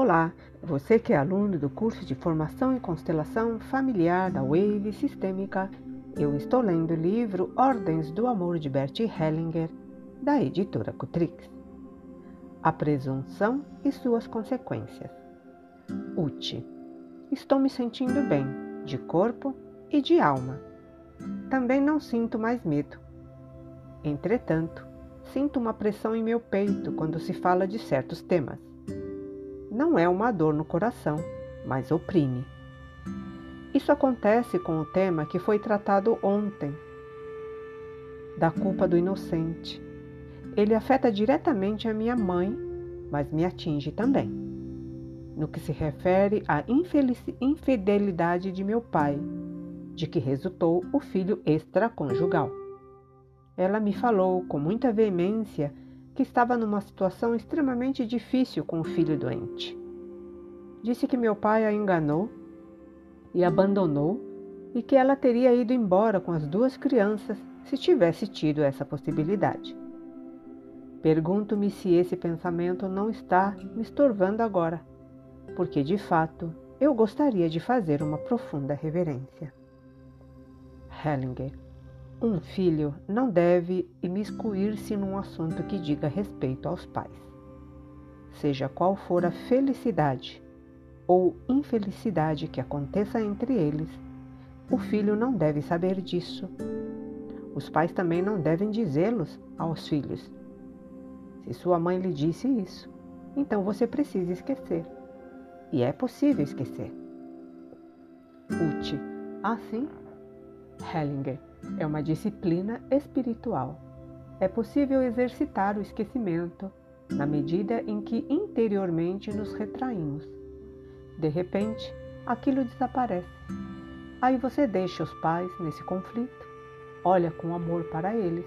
Olá, você que é aluno do curso de Formação em Constelação Familiar da Wave Sistêmica, eu estou lendo o livro Ordens do Amor de Bert Hellinger, da editora Cutrix. A presunção e suas consequências. Uti. Estou me sentindo bem, de corpo e de alma. Também não sinto mais medo. Entretanto, sinto uma pressão em meu peito quando se fala de certos temas não é uma dor no coração, mas oprime. Isso acontece com o tema que foi tratado ontem, da culpa do inocente. Ele afeta diretamente a minha mãe, mas me atinge também. No que se refere à infidelidade de meu pai, de que resultou o filho extraconjugal. Ela me falou com muita veemência que estava numa situação extremamente difícil com o filho doente. Disse que meu pai a enganou e abandonou e que ela teria ido embora com as duas crianças se tivesse tido essa possibilidade. Pergunto-me se esse pensamento não está me estorvando agora, porque de fato eu gostaria de fazer uma profunda reverência. Hellinger um filho não deve imiscuir-se num assunto que diga respeito aos pais. Seja qual for a felicidade ou infelicidade que aconteça entre eles, o filho não deve saber disso. Os pais também não devem dizê-los aos filhos. Se sua mãe lhe disse isso, então você precisa esquecer. E é possível esquecer. Uti. Assim, Hellinger é uma disciplina espiritual. É possível exercitar o esquecimento na medida em que interiormente nos retraímos. De repente, aquilo desaparece. Aí você deixa os pais nesse conflito, olha com amor para eles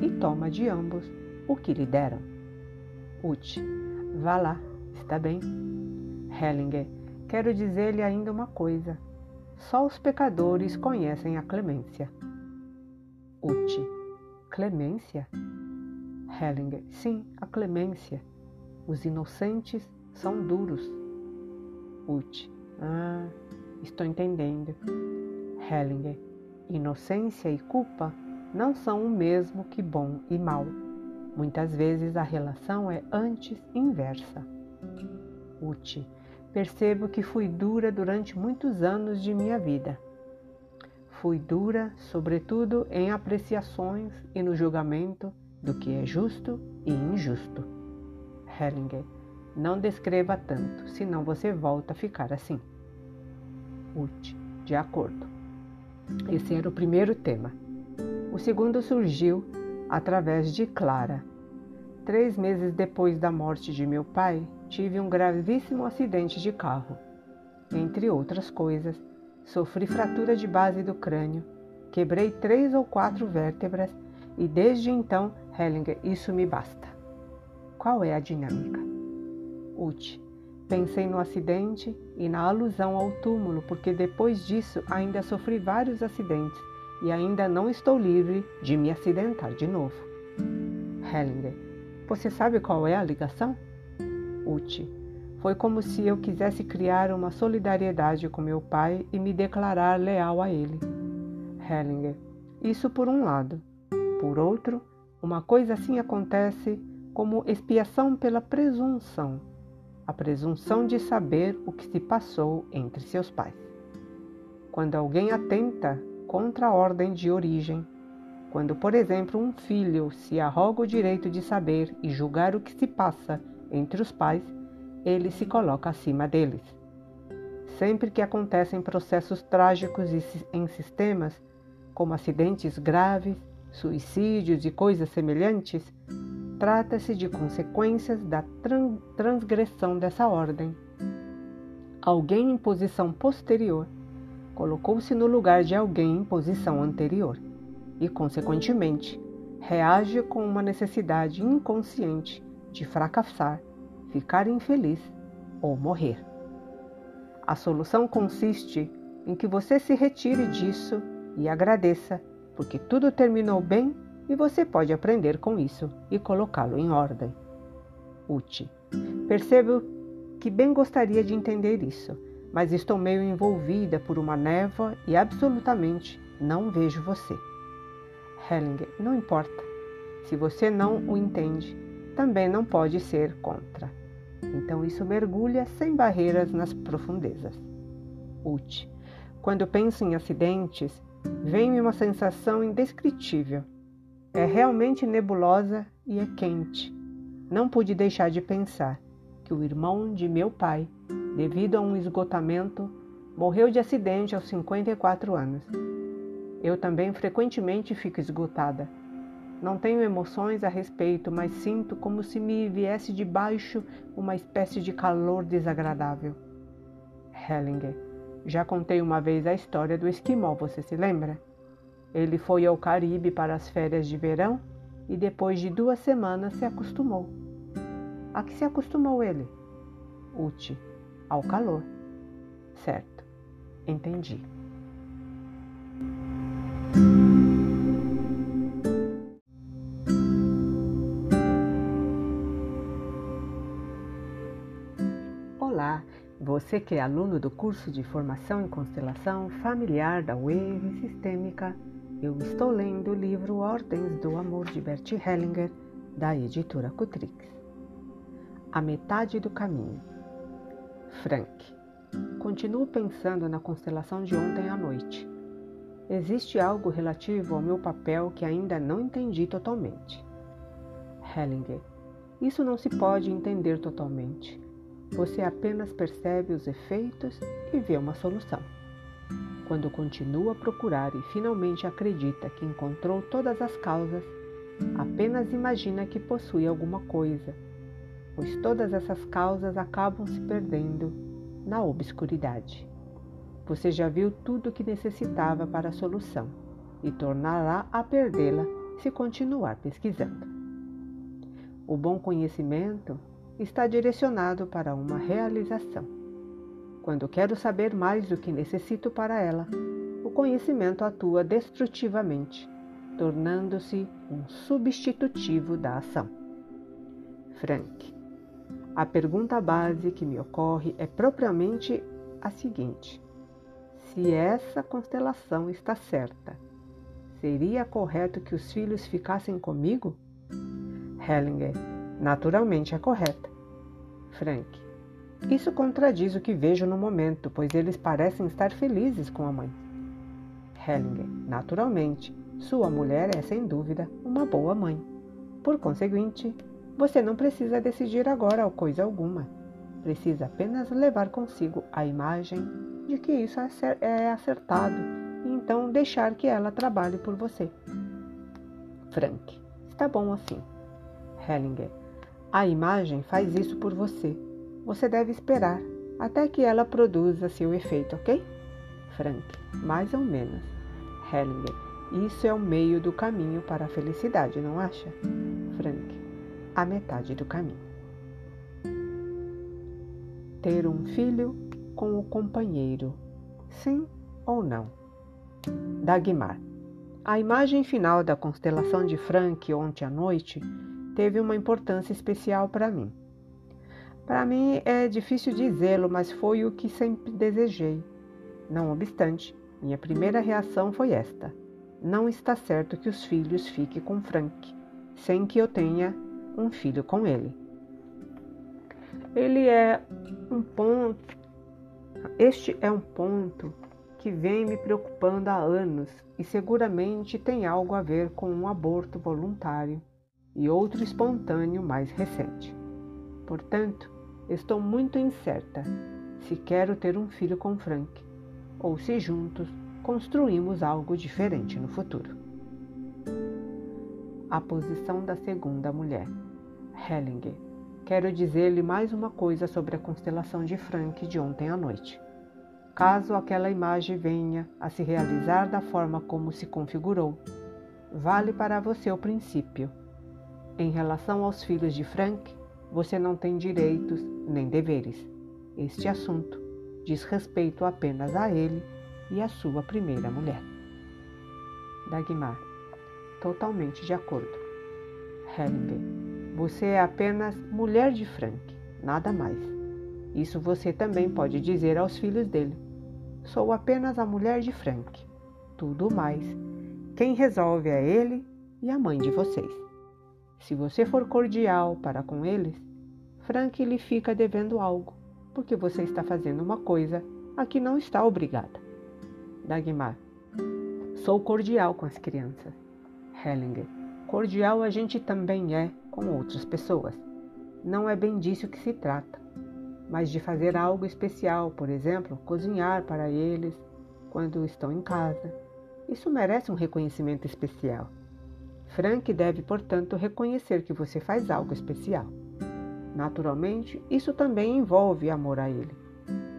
e toma de ambos o que lhe deram. Uti, vá lá, está bem? Hellinger, quero dizer-lhe ainda uma coisa. Só os pecadores conhecem a clemência. Uti. Clemência? Hellinger. Sim, a clemência. Os inocentes são duros. Uti. Ah, estou entendendo. Hellinger. Inocência e culpa não são o mesmo que bom e mal. Muitas vezes a relação é antes inversa. Uti. Percebo que fui dura durante muitos anos de minha vida fui dura, sobretudo em apreciações e no julgamento do que é justo e injusto. Hellinger, não descreva tanto, senão você volta a ficar assim. Ut, de acordo. Esse era o primeiro tema. O segundo surgiu através de Clara. Três meses depois da morte de meu pai, tive um gravíssimo acidente de carro. Entre outras coisas, Sofri fratura de base do crânio, quebrei três ou quatro vértebras e desde então, Hellinger, isso me basta. Qual é a dinâmica? Ut. Pensei no acidente e na alusão ao túmulo, porque depois disso ainda sofri vários acidentes e ainda não estou livre de me acidentar de novo. Hellinger, você sabe qual é a ligação? Ut. Foi como se eu quisesse criar uma solidariedade com meu pai e me declarar leal a ele. Hellinger. Isso por um lado. Por outro, uma coisa assim acontece como expiação pela presunção a presunção de saber o que se passou entre seus pais. Quando alguém atenta contra a ordem de origem, quando, por exemplo, um filho se arroga o direito de saber e julgar o que se passa entre os pais, ele se coloca acima deles. Sempre que acontecem processos trágicos em sistemas, como acidentes graves, suicídios e coisas semelhantes, trata-se de consequências da transgressão dessa ordem. Alguém em posição posterior colocou-se no lugar de alguém em posição anterior e, consequentemente, reage com uma necessidade inconsciente de fracassar ficar infeliz ou morrer. A solução consiste em que você se retire disso e agradeça, porque tudo terminou bem e você pode aprender com isso e colocá-lo em ordem. Uti. Percebo que bem gostaria de entender isso, mas estou meio envolvida por uma névoa e absolutamente não vejo você. Hellinger, não importa. Se você não o entende, também não pode ser contra. Então isso mergulha sem barreiras nas profundezas. Ut. Quando penso em acidentes, vem-me uma sensação indescritível. É realmente nebulosa e é quente. Não pude deixar de pensar que o irmão de meu pai, devido a um esgotamento, morreu de acidente aos 54 anos. Eu também frequentemente fico esgotada. Não tenho emoções a respeito, mas sinto como se me viesse de baixo uma espécie de calor desagradável. Hellinger, já contei uma vez a história do esquimó, você se lembra? Ele foi ao Caribe para as férias de verão e depois de duas semanas se acostumou. A que se acostumou ele? Uti, ao calor. Certo, entendi. Você que é aluno do curso de Formação em Constelação Familiar da Wave Sistêmica, eu estou lendo o livro Ordens do Amor de Bert Hellinger, da editora Cutrix. A metade do caminho. Frank. Continuo pensando na constelação de ontem à noite. Existe algo relativo ao meu papel que ainda não entendi totalmente. Hellinger. Isso não se pode entender totalmente. Você apenas percebe os efeitos e vê uma solução. Quando continua a procurar e finalmente acredita que encontrou todas as causas, apenas imagina que possui alguma coisa, pois todas essas causas acabam se perdendo na obscuridade. Você já viu tudo o que necessitava para a solução e tornará a perdê-la se continuar pesquisando. O bom conhecimento está direcionado para uma realização. Quando quero saber mais do que necessito para ela, o conhecimento atua destrutivamente, tornando-se um substitutivo da ação. Frank. A pergunta base que me ocorre é propriamente a seguinte: se essa constelação está certa, seria correto que os filhos ficassem comigo? Hellinger naturalmente é correta. Frank. Isso contradiz o que vejo no momento, pois eles parecem estar felizes com a mãe. Hellinger. Naturalmente, sua mulher é sem dúvida uma boa mãe. Por conseguinte, você não precisa decidir agora coisa alguma. Precisa apenas levar consigo a imagem de que isso é, é acertado e então deixar que ela trabalhe por você. Frank. Está bom assim. Hellinger. A imagem faz isso por você. Você deve esperar até que ela produza seu efeito, ok? Frank, mais ou menos. Hellinger, isso é o meio do caminho para a felicidade, não acha? Frank, a metade do caminho. Ter um filho com o companheiro, sim ou não? Dagmar. A imagem final da constelação de Frank ontem à noite teve uma importância especial para mim. Para mim é difícil dizê-lo, mas foi o que sempre desejei. Não obstante, minha primeira reação foi esta: não está certo que os filhos fiquem com Frank, sem que eu tenha um filho com ele. Ele é um ponto. Este é um ponto que vem me preocupando há anos e seguramente tem algo a ver com um aborto voluntário e outro espontâneo mais recente. Portanto, estou muito incerta se quero ter um filho com Frank ou se juntos construímos algo diferente no futuro. A posição da segunda mulher. Hellinger. Quero dizer-lhe mais uma coisa sobre a constelação de Frank de ontem à noite. Caso aquela imagem venha a se realizar da forma como se configurou, vale para você o princípio em relação aos filhos de Frank, você não tem direitos nem deveres. Este assunto diz respeito apenas a ele e a sua primeira mulher. Dagmar, totalmente de acordo. Hellinger, você é apenas mulher de Frank, nada mais. Isso você também pode dizer aos filhos dele. Sou apenas a mulher de Frank. Tudo mais. Quem resolve é ele e a mãe de vocês. Se você for cordial para com eles, Frank lhe fica devendo algo, porque você está fazendo uma coisa a que não está obrigada. Dagmar. Sou cordial com as crianças. Hellinger. Cordial a gente também é com outras pessoas. Não é bem disso que se trata, mas de fazer algo especial, por exemplo, cozinhar para eles quando estão em casa. Isso merece um reconhecimento especial. Frank deve, portanto, reconhecer que você faz algo especial. Naturalmente, isso também envolve amor a ele,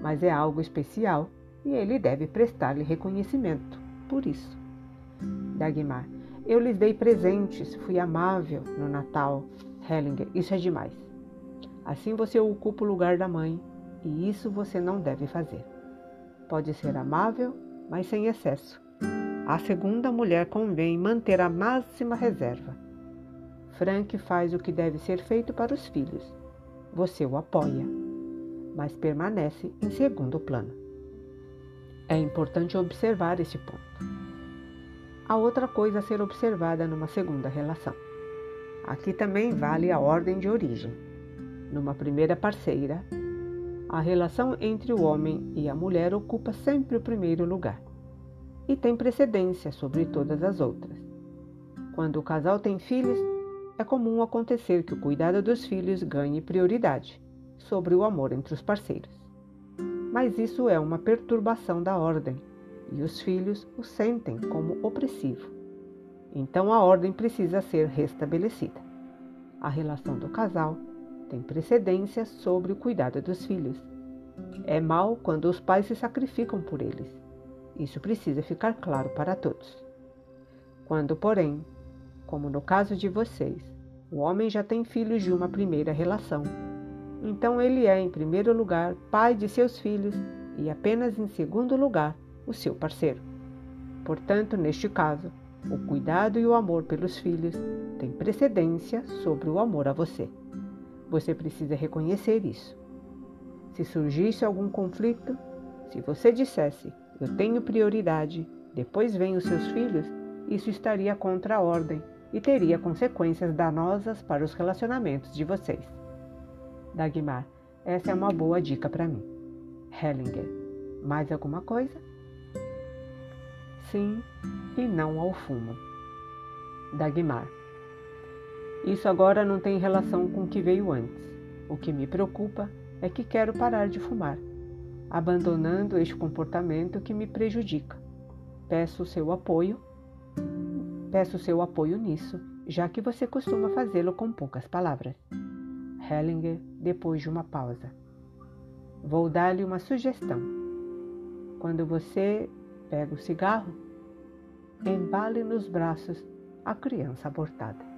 mas é algo especial e ele deve prestar-lhe reconhecimento por isso. Dagmar, eu lhes dei presentes, fui amável no Natal. Hellinger, isso é demais. Assim você ocupa o lugar da mãe, e isso você não deve fazer. Pode ser amável, mas sem excesso. A segunda mulher convém manter a máxima reserva. Frank faz o que deve ser feito para os filhos. Você o apoia, mas permanece em segundo plano. É importante observar esse ponto. Há outra coisa a ser observada numa segunda relação. Aqui também vale a ordem de origem. Numa primeira parceira, a relação entre o homem e a mulher ocupa sempre o primeiro lugar e tem precedência sobre todas as outras. Quando o casal tem filhos, é comum acontecer que o cuidado dos filhos ganhe prioridade sobre o amor entre os parceiros. Mas isso é uma perturbação da ordem e os filhos o sentem como opressivo. Então a ordem precisa ser restabelecida. A relação do casal tem precedência sobre o cuidado dos filhos. É mal quando os pais se sacrificam por eles isso precisa ficar claro para todos. Quando, porém, como no caso de vocês, o homem já tem filhos de uma primeira relação, então ele é, em primeiro lugar, pai de seus filhos e apenas em segundo lugar, o seu parceiro. Portanto, neste caso, o cuidado e o amor pelos filhos têm precedência sobre o amor a você. Você precisa reconhecer isso. Se surgisse algum conflito, se você dissesse eu tenho prioridade, depois vêm os seus filhos, isso estaria contra a ordem e teria consequências danosas para os relacionamentos de vocês. Dagmar, essa é uma boa dica para mim. Hellinger, mais alguma coisa? Sim, e não ao fumo. Dagmar, isso agora não tem relação com o que veio antes. O que me preocupa é que quero parar de fumar abandonando este comportamento que me prejudica. Peço seu apoio. Peço seu apoio nisso, já que você costuma fazê-lo com poucas palavras. Hellinger, depois de uma pausa. Vou dar-lhe uma sugestão. Quando você pega o cigarro, embale nos braços a criança abortada.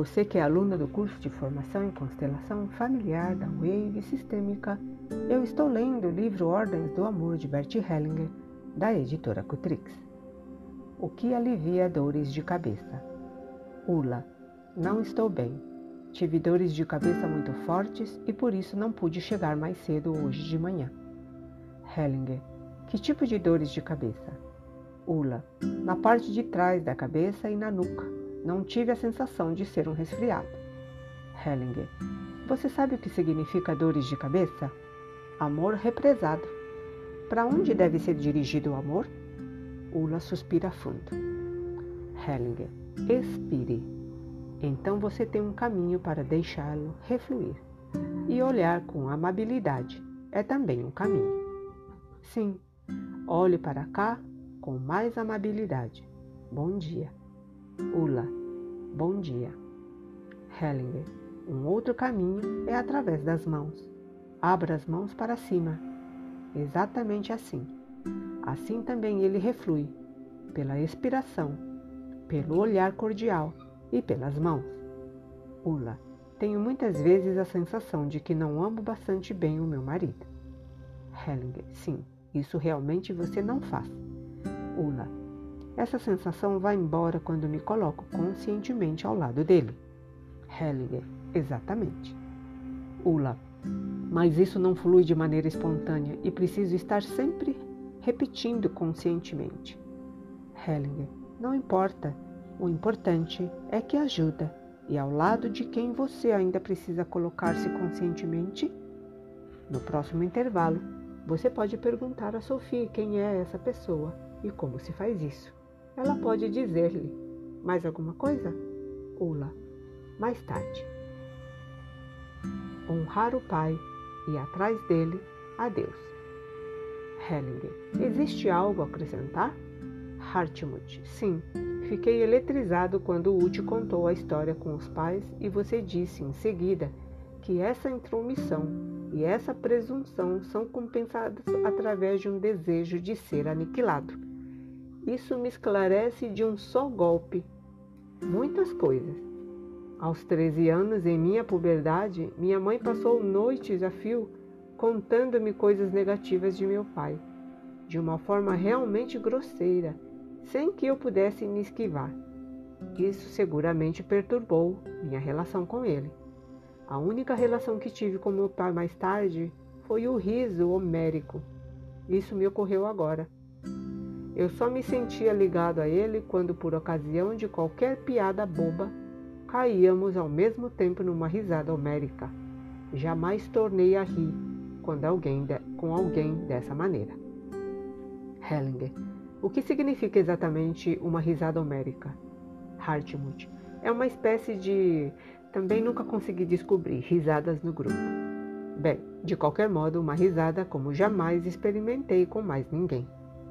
Você que é aluna do curso de formação em constelação familiar da Wave Sistêmica, eu estou lendo o livro Ordens do Amor de Bert Hellinger, da editora Cutrix. O que alivia dores de cabeça? Ula, não estou bem. Tive dores de cabeça muito fortes e por isso não pude chegar mais cedo hoje de manhã. Hellinger, que tipo de dores de cabeça? Ula, na parte de trás da cabeça e na nuca não tive a sensação de ser um resfriado. Hellinger. Você sabe o que significa dores de cabeça? Amor represado. Para onde deve ser dirigido o amor? Ula suspira fundo. Hellinger. Expire. Então você tem um caminho para deixá-lo refluir. E olhar com amabilidade é também um caminho. Sim, olhe para cá com mais amabilidade. Bom dia. Ula, bom dia. Hellinger, um outro caminho é através das mãos. Abra as mãos para cima. Exatamente assim. Assim também ele reflui, pela expiração, pelo olhar cordial e pelas mãos. Ula, tenho muitas vezes a sensação de que não amo bastante bem o meu marido. Hellinger, sim, Isso realmente você não faz. Ula. Essa sensação vai embora quando me coloco conscientemente ao lado dele. Hellinger. Exatamente. Ula. Mas isso não flui de maneira espontânea e preciso estar sempre repetindo conscientemente. Hellinger. Não importa. O importante é que ajuda e ao lado de quem você ainda precisa colocar-se conscientemente. No próximo intervalo, você pode perguntar a Sophie quem é essa pessoa e como se faz isso. Ela pode dizer-lhe mais alguma coisa? Ula, mais tarde. Honrar o Pai e atrás dele a Deus. Hellinger, existe algo a acrescentar? Hartmut, sim. Fiquei eletrizado quando Uti contou a história com os pais e você disse em seguida que essa intromissão e essa presunção são compensadas através de um desejo de ser aniquilado. Isso me esclarece de um só golpe muitas coisas. Aos 13 anos, em minha puberdade, minha mãe passou noites a fio contando-me coisas negativas de meu pai, de uma forma realmente grosseira sem que eu pudesse me esquivar. Isso seguramente perturbou minha relação com ele. A única relação que tive com meu pai mais tarde foi o riso homérico. Isso me ocorreu agora. Eu só me sentia ligado a ele quando, por ocasião de qualquer piada boba, caíamos ao mesmo tempo numa risada homérica. Jamais tornei a rir quando alguém de, com alguém dessa maneira. Hellinger o que significa exatamente uma risada homérica? Hartmut. É uma espécie de. Também nunca consegui descobrir risadas no grupo. Bem, de qualquer modo, uma risada como jamais experimentei com mais ninguém.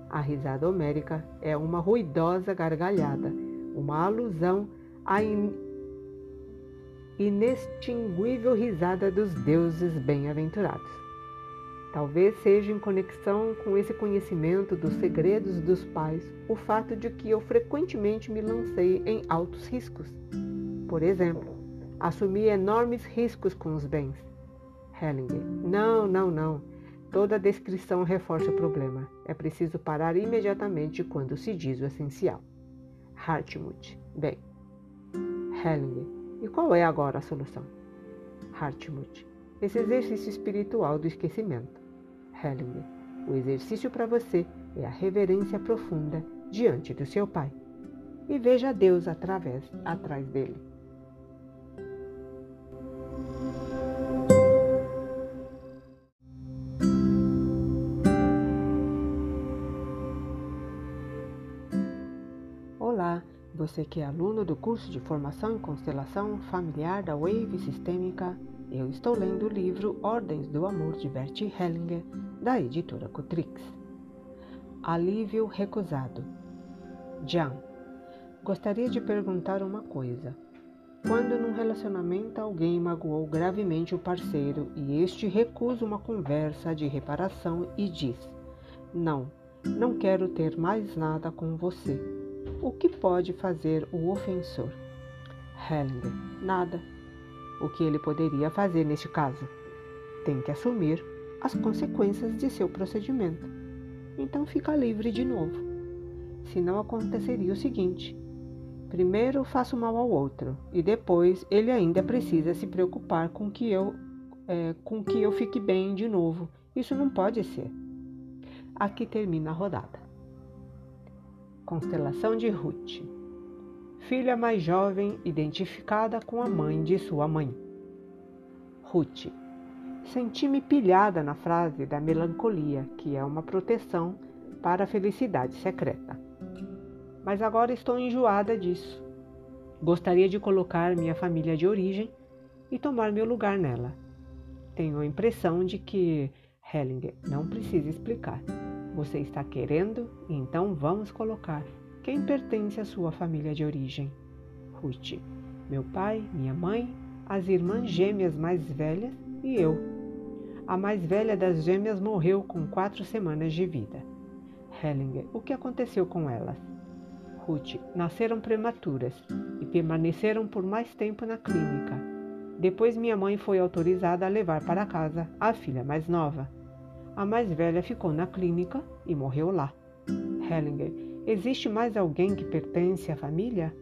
A risada homérica é uma ruidosa gargalhada, uma alusão à in... inextinguível risada dos deuses bem-aventurados. Talvez seja em conexão com esse conhecimento dos segredos dos pais o fato de que eu frequentemente me lancei em altos riscos. Por exemplo, assumi enormes riscos com os bens. Hellinger. Não, não, não. Toda descrição reforça o problema. É preciso parar imediatamente quando se diz o essencial. Hartmut. Bem. Hellinger. E qual é agora a solução? Hartmut. Esse exercício espiritual do esquecimento. Hellinger. O exercício para você é a reverência profunda diante do seu Pai. E veja Deus através, atrás dele. Você que é aluno do curso de formação em constelação familiar da Wave Sistêmica eu estou lendo o livro Ordens do Amor de Bert Hellinger, da editora Cotrix. Alívio recusado. Jan, gostaria de perguntar uma coisa. Quando num relacionamento alguém magoou gravemente o parceiro e este recusa uma conversa de reparação e diz: Não, não quero ter mais nada com você. O que pode fazer o ofensor? Hellinger: Nada o que ele poderia fazer neste caso? Tem que assumir as consequências de seu procedimento. Então fica livre de novo. Senão aconteceria o seguinte: primeiro faço mal ao outro e depois ele ainda precisa se preocupar com que eu é, com que eu fique bem de novo. Isso não pode ser. Aqui termina a rodada. Constelação de Ruth filha mais jovem identificada com a mãe de sua mãe. Ruth. Senti-me pilhada na frase da melancolia, que é uma proteção para a felicidade secreta. Mas agora estou enjoada disso. Gostaria de colocar minha família de origem e tomar meu lugar nela. Tenho a impressão de que Hellinger não precisa explicar. Você está querendo, então vamos colocar quem pertence à sua família de origem? Ruth. Meu pai, minha mãe, as irmãs gêmeas mais velhas e eu. A mais velha das gêmeas morreu com quatro semanas de vida. Hellinger. O que aconteceu com elas? Ruth. Nasceram prematuras e permaneceram por mais tempo na clínica. Depois minha mãe foi autorizada a levar para casa a filha mais nova. A mais velha ficou na clínica e morreu lá. Hellinger, existe mais alguém que pertence à família?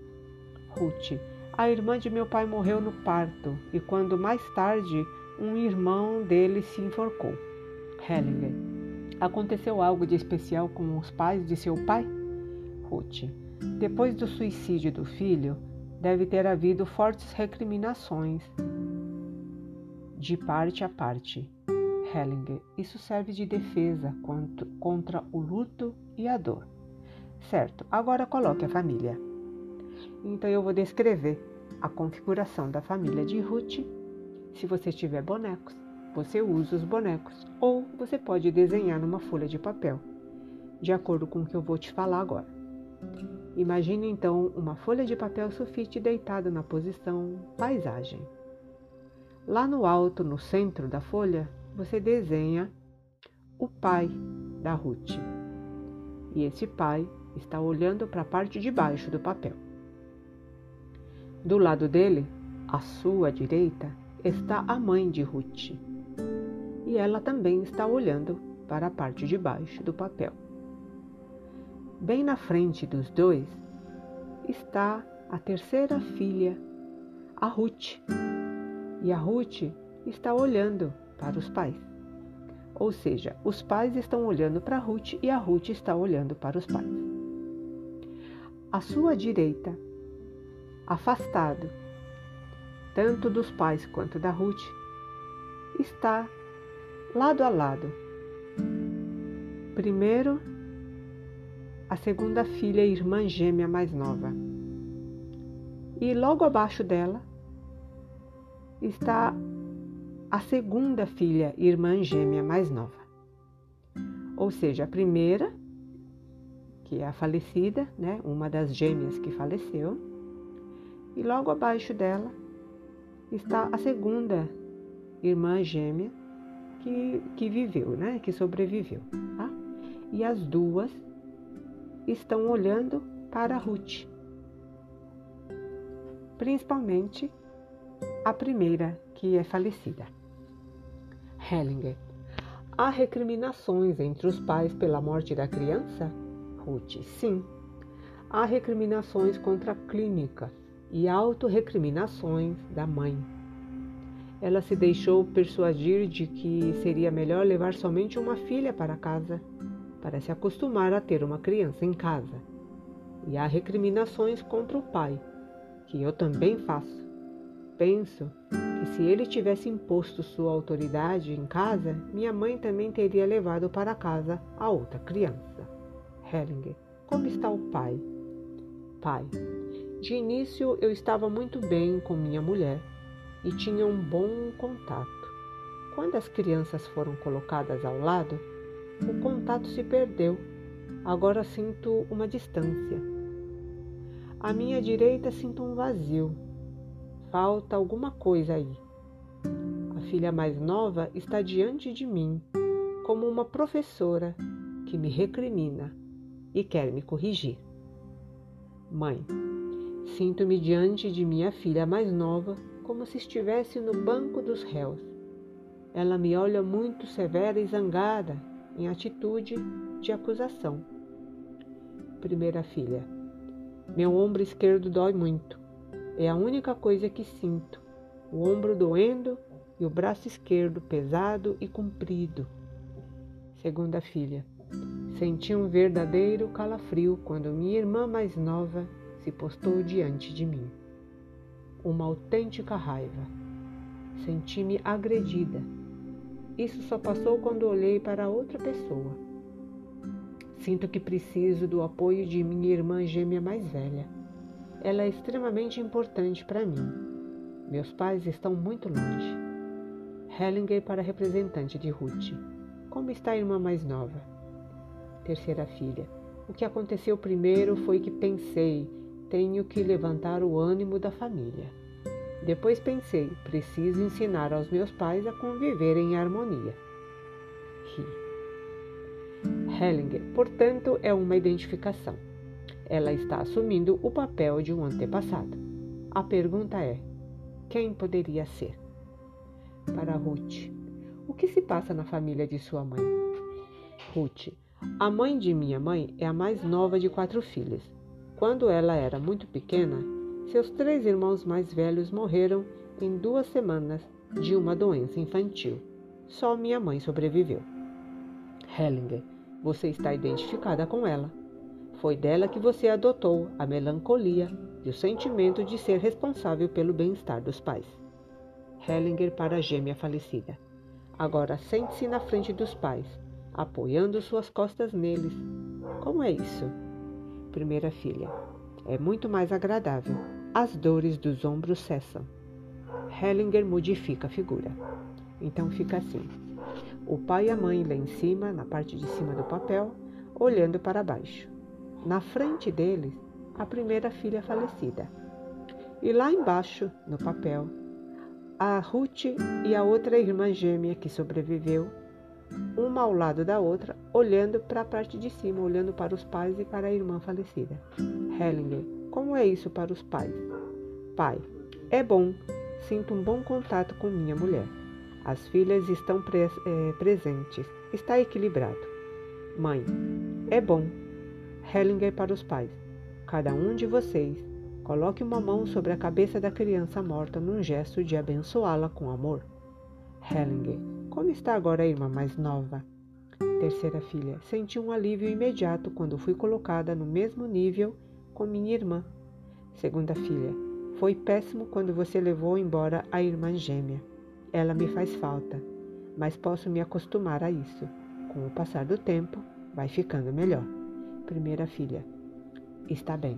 Ruth, a irmã de meu pai morreu no parto e quando mais tarde um irmão dele se enforcou. Hellinger, aconteceu algo de especial com os pais de seu pai? Ruth, depois do suicídio do filho, deve ter havido fortes recriminações de parte a parte. Hellinger, isso serve de defesa contra o luto e a dor. Certo, agora coloque a família. Então eu vou descrever a configuração da família de Ruth. Se você tiver bonecos, você usa os bonecos ou você pode desenhar numa folha de papel, de acordo com o que eu vou te falar agora. Imagine então uma folha de papel sulfite deitada na posição paisagem. Lá no alto, no centro da folha, você desenha o pai da Ruth. E esse pai está olhando para a parte de baixo do papel. Do lado dele, à sua direita, está a mãe de Ruth. E ela também está olhando para a parte de baixo do papel. Bem na frente dos dois está a terceira filha, a Ruth e a Ruth está olhando para os pais. Ou seja, os pais estão olhando para Ruth e a Ruth está olhando para os pais. À sua direita, afastado, tanto dos pais quanto da Ruth, está lado a lado. Primeiro, a segunda filha, irmã gêmea mais nova. E logo abaixo dela, está a segunda filha, irmã gêmea mais nova. Ou seja, a primeira, que é a falecida, né, uma das gêmeas que faleceu, e logo abaixo dela está a segunda irmã gêmea que, que viveu, né, que sobreviveu. Tá? E as duas estão olhando para Ruth, principalmente a primeira que é falecida. Hellinger. Há recriminações entre os pais pela morte da criança? Ruth. Sim. Há recriminações contra a clínica e autorrecriminações da mãe. Ela se deixou persuadir de que seria melhor levar somente uma filha para casa, para se acostumar a ter uma criança em casa. E há recriminações contra o pai, que eu também faço. Penso que se ele tivesse imposto sua autoridade em casa, minha mãe também teria levado para casa a outra criança. Hellinger, como está o pai? Pai, de início eu estava muito bem com minha mulher e tinha um bom contato. Quando as crianças foram colocadas ao lado, o contato se perdeu. Agora sinto uma distância. À minha direita sinto um vazio Falta alguma coisa aí. A filha mais nova está diante de mim, como uma professora que me recrimina e quer me corrigir. Mãe, sinto-me diante de minha filha mais nova como se estivesse no banco dos réus. Ela me olha muito severa e zangada, em atitude de acusação. Primeira filha, meu ombro esquerdo dói muito. É a única coisa que sinto: o ombro doendo e o braço esquerdo pesado e comprido. Segunda filha. Senti um verdadeiro calafrio quando minha irmã mais nova se postou diante de mim. Uma autêntica raiva. Senti-me agredida. Isso só passou quando olhei para outra pessoa. Sinto que preciso do apoio de minha irmã gêmea mais velha. Ela é extremamente importante para mim. Meus pais estão muito longe. Hellinger para representante de Ruth. Como está a irmã mais nova? Terceira filha. O que aconteceu primeiro foi que pensei, tenho que levantar o ânimo da família. Depois pensei, preciso ensinar aos meus pais a conviver em harmonia. Ri. Hellinger, portanto, é uma identificação. Ela está assumindo o papel de um antepassado. A pergunta é: quem poderia ser? Para Ruth, O que se passa na família de sua mãe? Ruth. A mãe de minha mãe é a mais nova de quatro filhas. Quando ela era muito pequena, seus três irmãos mais velhos morreram em duas semanas de uma doença infantil. Só minha mãe sobreviveu. Hellinger, você está identificada com ela. Foi dela que você adotou a melancolia e o sentimento de ser responsável pelo bem-estar dos pais. Hellinger para a gêmea falecida. Agora sente-se na frente dos pais, apoiando suas costas neles. Como é isso? Primeira filha. É muito mais agradável. As dores dos ombros cessam. Hellinger modifica a figura. Então fica assim: o pai e a mãe lá em cima, na parte de cima do papel, olhando para baixo. Na frente deles, a primeira filha falecida. E lá embaixo, no papel, a Ruth e a outra irmã gêmea que sobreviveu, uma ao lado da outra, olhando para a parte de cima, olhando para os pais e para a irmã falecida. Hellinger, como é isso para os pais? Pai, é bom, sinto um bom contato com minha mulher. As filhas estão é, presentes, está equilibrado. Mãe, é bom. Hellinger para os pais. Cada um de vocês coloque uma mão sobre a cabeça da criança morta num gesto de abençoá-la com amor. Hellinger, como está agora a irmã mais nova? Terceira filha, senti um alívio imediato quando fui colocada no mesmo nível com minha irmã. Segunda filha, foi péssimo quando você levou embora a irmã gêmea. Ela me faz falta, mas posso me acostumar a isso. Com o passar do tempo, vai ficando melhor. Primeira filha, está bem.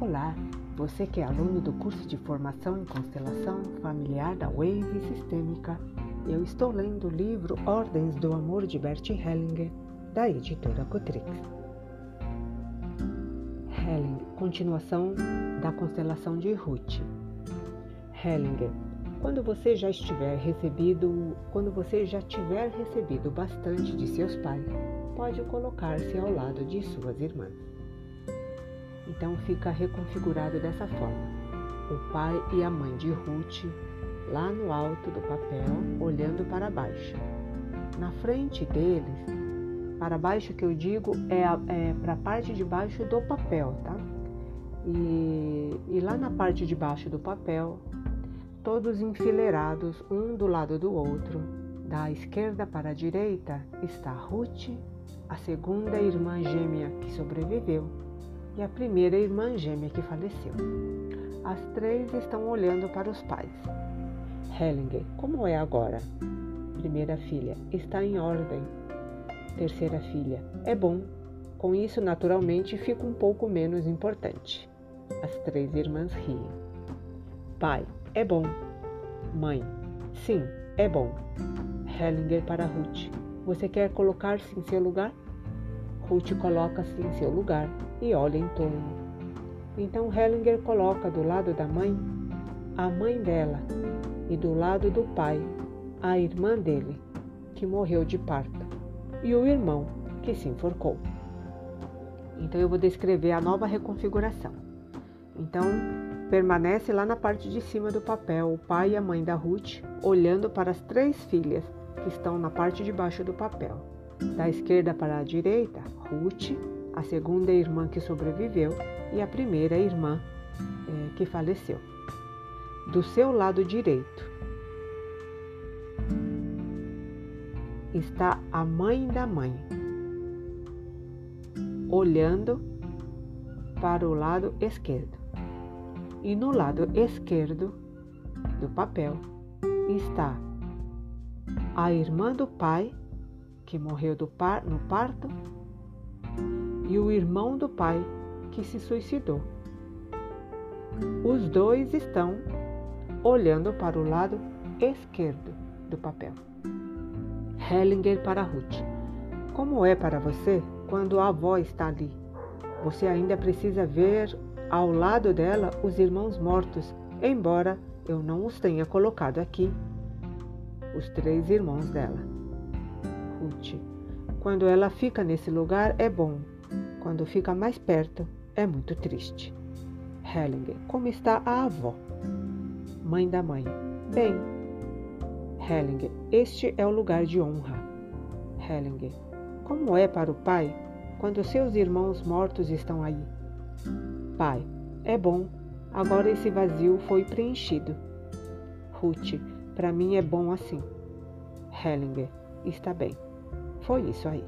Olá, você que é aluno do curso de formação em constelação familiar da Wave Sistêmica, eu estou lendo o livro Ordens do Amor de Bert Hellinger, da editora Cotrix. Continuação da constelação de Ruth. Hellinger, quando você já estiver recebido, quando você já tiver recebido bastante de seus pais, pode colocar-se ao lado de suas irmãs. Então fica reconfigurado dessa forma: o pai e a mãe de Ruth lá no alto do papel, olhando para baixo. Na frente deles para baixo que eu digo é, é para a parte de baixo do papel, tá? E, e lá na parte de baixo do papel, todos enfileirados um do lado do outro, da esquerda para a direita está Ruth, a segunda irmã gêmea que sobreviveu e a primeira irmã gêmea que faleceu. As três estão olhando para os pais. Hellinger, como é agora? Primeira filha, está em ordem, Terceira filha: É bom. Com isso, naturalmente, fico um pouco menos importante. As três irmãs riem. Pai: É bom. Mãe: Sim, é bom. Hellinger para Ruth: Você quer colocar-se em seu lugar? Ruth coloca-se em seu lugar e olha em torno. Então Hellinger coloca do lado da mãe a mãe dela e do lado do pai a irmã dele, que morreu de parto e o irmão que se enforcou. Então eu vou descrever a nova reconfiguração. Então permanece lá na parte de cima do papel o pai e a mãe da Ruth olhando para as três filhas que estão na parte de baixo do papel. Da esquerda para a direita, Ruth, a segunda irmã que sobreviveu e a primeira irmã é, que faleceu. Do seu lado direito, está a mãe da mãe, olhando para o lado esquerdo. E no lado esquerdo do papel está a irmã do pai, que morreu par, no parto, e o irmão do pai, que se suicidou. Os dois estão olhando para o lado esquerdo do papel. Hellinger para Ruth. Como é para você quando a avó está ali? Você ainda precisa ver ao lado dela os irmãos mortos, embora eu não os tenha colocado aqui. os três irmãos dela. Ruth. Quando ela fica nesse lugar é bom. Quando fica mais perto é muito triste. Hellinger. Como está a avó? Mãe da mãe. Bem. Hellinger. Este é o lugar de honra. Hellinger. Como é para o pai quando seus irmãos mortos estão aí? Pai. É bom. Agora esse vazio foi preenchido. Ruth. Para mim é bom assim. Hellinger. Está bem. Foi isso aí.